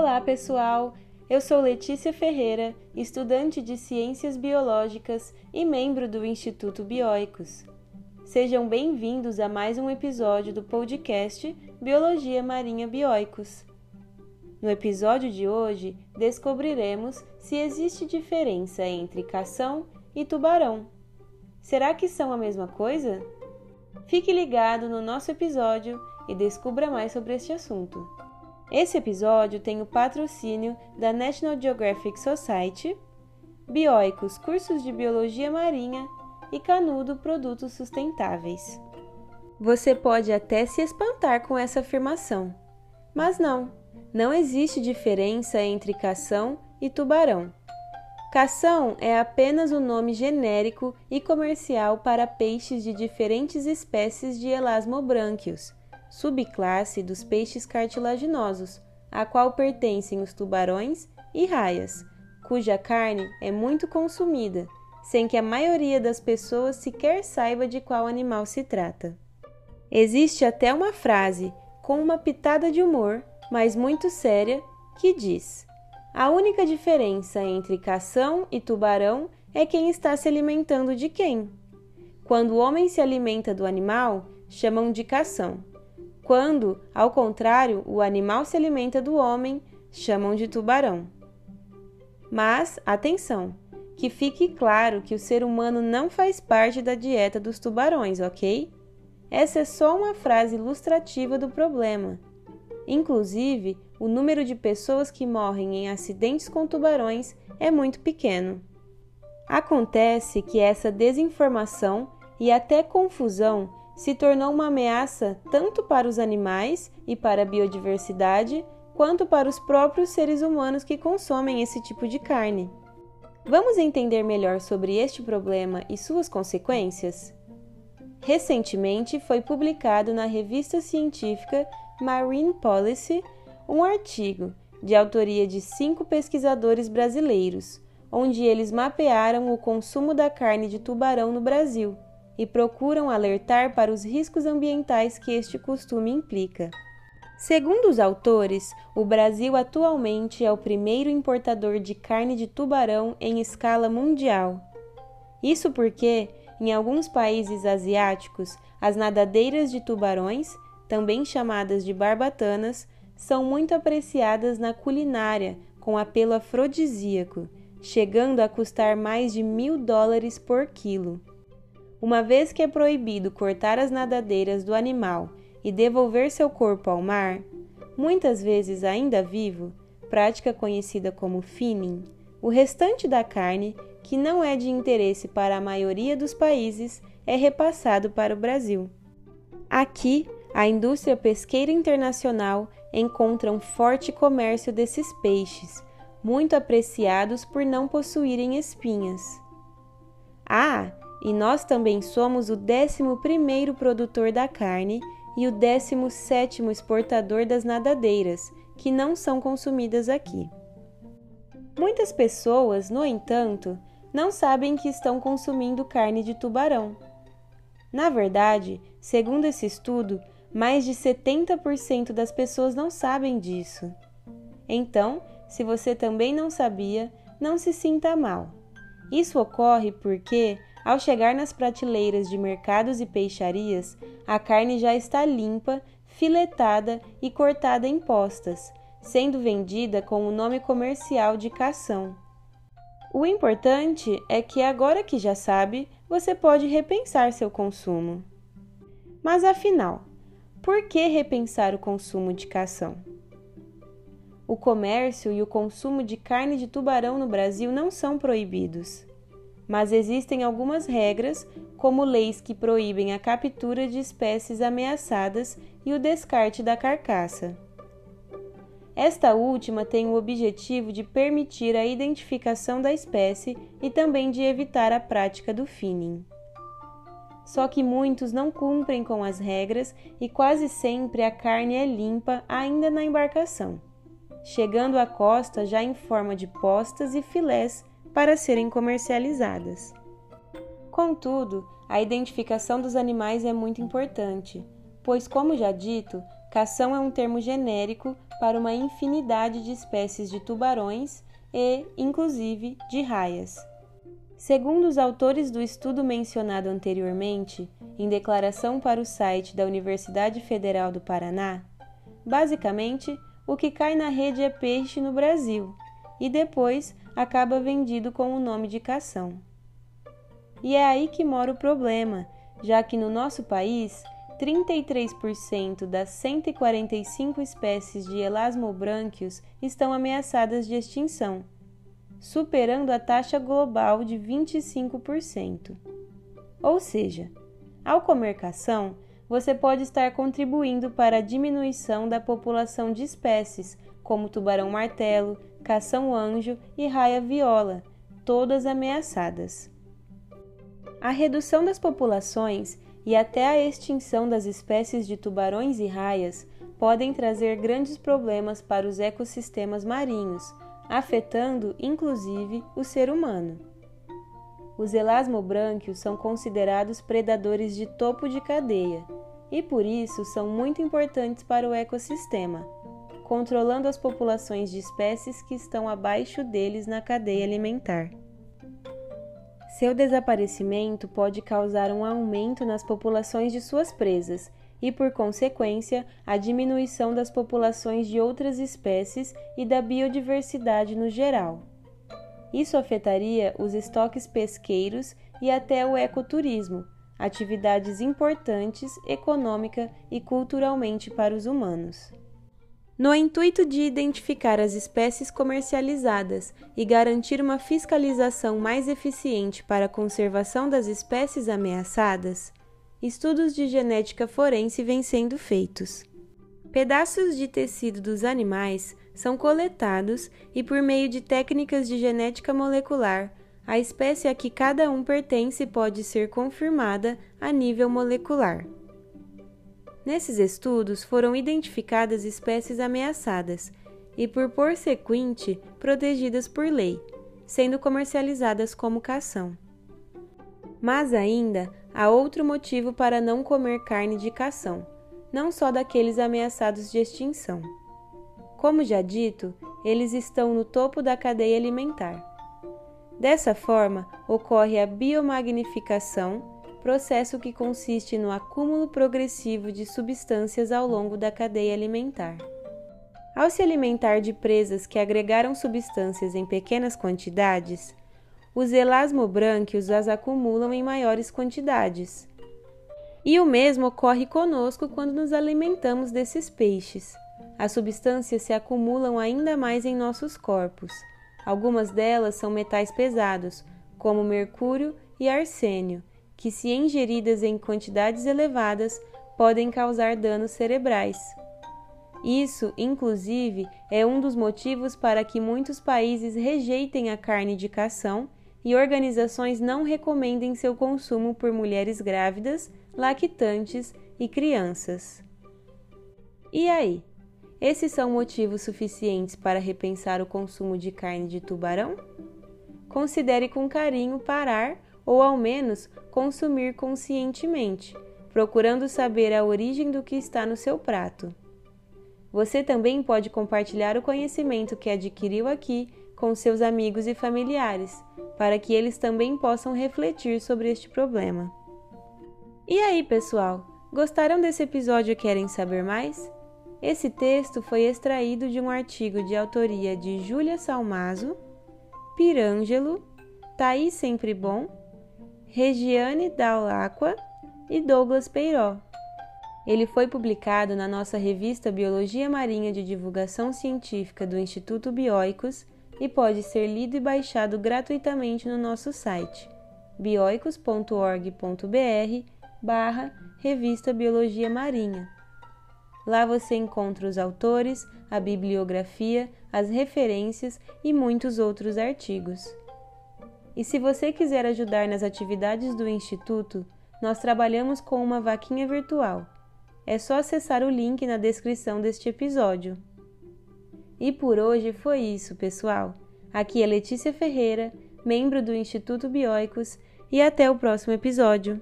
Olá, pessoal! Eu sou Letícia Ferreira, estudante de Ciências Biológicas e membro do Instituto Bioicos. Sejam bem-vindos a mais um episódio do podcast Biologia Marinha Bioicos. No episódio de hoje, descobriremos se existe diferença entre cação e tubarão. Será que são a mesma coisa? Fique ligado no nosso episódio e descubra mais sobre este assunto. Esse episódio tem o patrocínio da National Geographic Society, Bioicos Cursos de Biologia Marinha e Canudo Produtos Sustentáveis. Você pode até se espantar com essa afirmação, mas não, não existe diferença entre cação e tubarão. Cação é apenas o nome genérico e comercial para peixes de diferentes espécies de elasmobrânquios subclasse dos peixes cartilaginosos, a qual pertencem os tubarões e raias, cuja carne é muito consumida, sem que a maioria das pessoas sequer saiba de qual animal se trata. Existe até uma frase, com uma pitada de humor, mas muito séria, que diz: A única diferença entre cação e tubarão é quem está se alimentando de quem. Quando o homem se alimenta do animal, chamam de cação quando, ao contrário, o animal se alimenta do homem, chamam de tubarão. Mas, atenção, que fique claro que o ser humano não faz parte da dieta dos tubarões, ok? Essa é só uma frase ilustrativa do problema. Inclusive, o número de pessoas que morrem em acidentes com tubarões é muito pequeno. Acontece que essa desinformação e até confusão se tornou uma ameaça tanto para os animais e para a biodiversidade, quanto para os próprios seres humanos que consomem esse tipo de carne. Vamos entender melhor sobre este problema e suas consequências? Recentemente foi publicado na revista científica Marine Policy um artigo de autoria de cinco pesquisadores brasileiros, onde eles mapearam o consumo da carne de tubarão no Brasil e procuram alertar para os riscos ambientais que este costume implica. Segundo os autores, o Brasil atualmente é o primeiro importador de carne de tubarão em escala mundial. Isso porque, em alguns países asiáticos, as nadadeiras de tubarões, também chamadas de barbatanas, são muito apreciadas na culinária com apelo afrodisíaco, chegando a custar mais de mil dólares por quilo. Uma vez que é proibido cortar as nadadeiras do animal e devolver seu corpo ao mar, muitas vezes ainda vivo, prática conhecida como finning, o restante da carne, que não é de interesse para a maioria dos países, é repassado para o Brasil. Aqui, a indústria pesqueira internacional encontra um forte comércio desses peixes, muito apreciados por não possuírem espinhas. Ah, e nós também somos o 11 produtor da carne e o 17 exportador das nadadeiras, que não são consumidas aqui. Muitas pessoas, no entanto, não sabem que estão consumindo carne de tubarão. Na verdade, segundo esse estudo, mais de 70% das pessoas não sabem disso. Então, se você também não sabia, não se sinta mal. Isso ocorre porque ao chegar nas prateleiras de mercados e peixarias, a carne já está limpa, filetada e cortada em postas, sendo vendida com o nome comercial de cação. O importante é que agora que já sabe, você pode repensar seu consumo. Mas afinal, por que repensar o consumo de cação? O comércio e o consumo de carne de tubarão no Brasil não são proibidos mas existem algumas regras, como leis que proíbem a captura de espécies ameaçadas e o descarte da carcaça. Esta última tem o objetivo de permitir a identificação da espécie e também de evitar a prática do finning. Só que muitos não cumprem com as regras e quase sempre a carne é limpa ainda na embarcação, chegando à costa já em forma de postas e filés para serem comercializadas. Contudo, a identificação dos animais é muito importante, pois, como já dito, cação é um termo genérico para uma infinidade de espécies de tubarões e, inclusive, de raias. Segundo os autores do estudo mencionado anteriormente, em declaração para o site da Universidade Federal do Paraná, basicamente o que cai na rede é peixe no Brasil e depois acaba vendido com o nome de cação. E é aí que mora o problema, já que no nosso país 33% das 145 espécies de elasmobrânquios estão ameaçadas de extinção, superando a taxa global de 25%. Ou seja, ao comer cação, você pode estar contribuindo para a diminuição da população de espécies como tubarão-martelo, cação-anjo e raia-viola, todas ameaçadas. A redução das populações e até a extinção das espécies de tubarões e raias podem trazer grandes problemas para os ecossistemas marinhos, afetando inclusive o ser humano. Os elasmobrânquios são considerados predadores de topo de cadeia e por isso são muito importantes para o ecossistema, controlando as populações de espécies que estão abaixo deles na cadeia alimentar. Seu desaparecimento pode causar um aumento nas populações de suas presas e, por consequência, a diminuição das populações de outras espécies e da biodiversidade no geral. Isso afetaria os estoques pesqueiros e até o ecoturismo, atividades importantes econômica e culturalmente para os humanos. No intuito de identificar as espécies comercializadas e garantir uma fiscalização mais eficiente para a conservação das espécies ameaçadas, estudos de genética forense vêm sendo feitos. Pedaços de tecido dos animais são coletados e, por meio de técnicas de genética molecular, a espécie a que cada um pertence pode ser confirmada a nível molecular. Nesses estudos foram identificadas espécies ameaçadas e, por consequente, protegidas por lei, sendo comercializadas como cação. Mas ainda há outro motivo para não comer carne de cação, não só daqueles ameaçados de extinção. Como já dito, eles estão no topo da cadeia alimentar. Dessa forma, ocorre a biomagnificação processo que consiste no acúmulo progressivo de substâncias ao longo da cadeia alimentar. Ao se alimentar de presas que agregaram substâncias em pequenas quantidades, os elasmobrânquios as acumulam em maiores quantidades. E o mesmo ocorre conosco quando nos alimentamos desses peixes. As substâncias se acumulam ainda mais em nossos corpos. Algumas delas são metais pesados, como mercúrio e arsênio, que, se ingeridas em quantidades elevadas, podem causar danos cerebrais. Isso, inclusive, é um dos motivos para que muitos países rejeitem a carne de cação e organizações não recomendem seu consumo por mulheres grávidas, lactantes e crianças. E aí? Esses são motivos suficientes para repensar o consumo de carne de tubarão? Considere com carinho parar ou ao menos consumir conscientemente, procurando saber a origem do que está no seu prato. Você também pode compartilhar o conhecimento que adquiriu aqui com seus amigos e familiares, para que eles também possam refletir sobre este problema. E aí, pessoal? Gostaram desse episódio e querem saber mais? Esse texto foi extraído de um artigo de autoria de Júlia Salmazo, Pirângelo, Thaís Sempre Bom Regiane Dalacqua e Douglas Peiró. Ele foi publicado na nossa revista Biologia Marinha de Divulgação Científica do Instituto Bioicos e pode ser lido e baixado gratuitamente no nosso site bioicos.org.br barra Revista Biologia Marinha. Lá você encontra os autores, a bibliografia, as referências e muitos outros artigos. E se você quiser ajudar nas atividades do Instituto, nós trabalhamos com uma vaquinha virtual. É só acessar o link na descrição deste episódio. E por hoje foi isso, pessoal. Aqui é Letícia Ferreira, membro do Instituto Bioicos, e até o próximo episódio.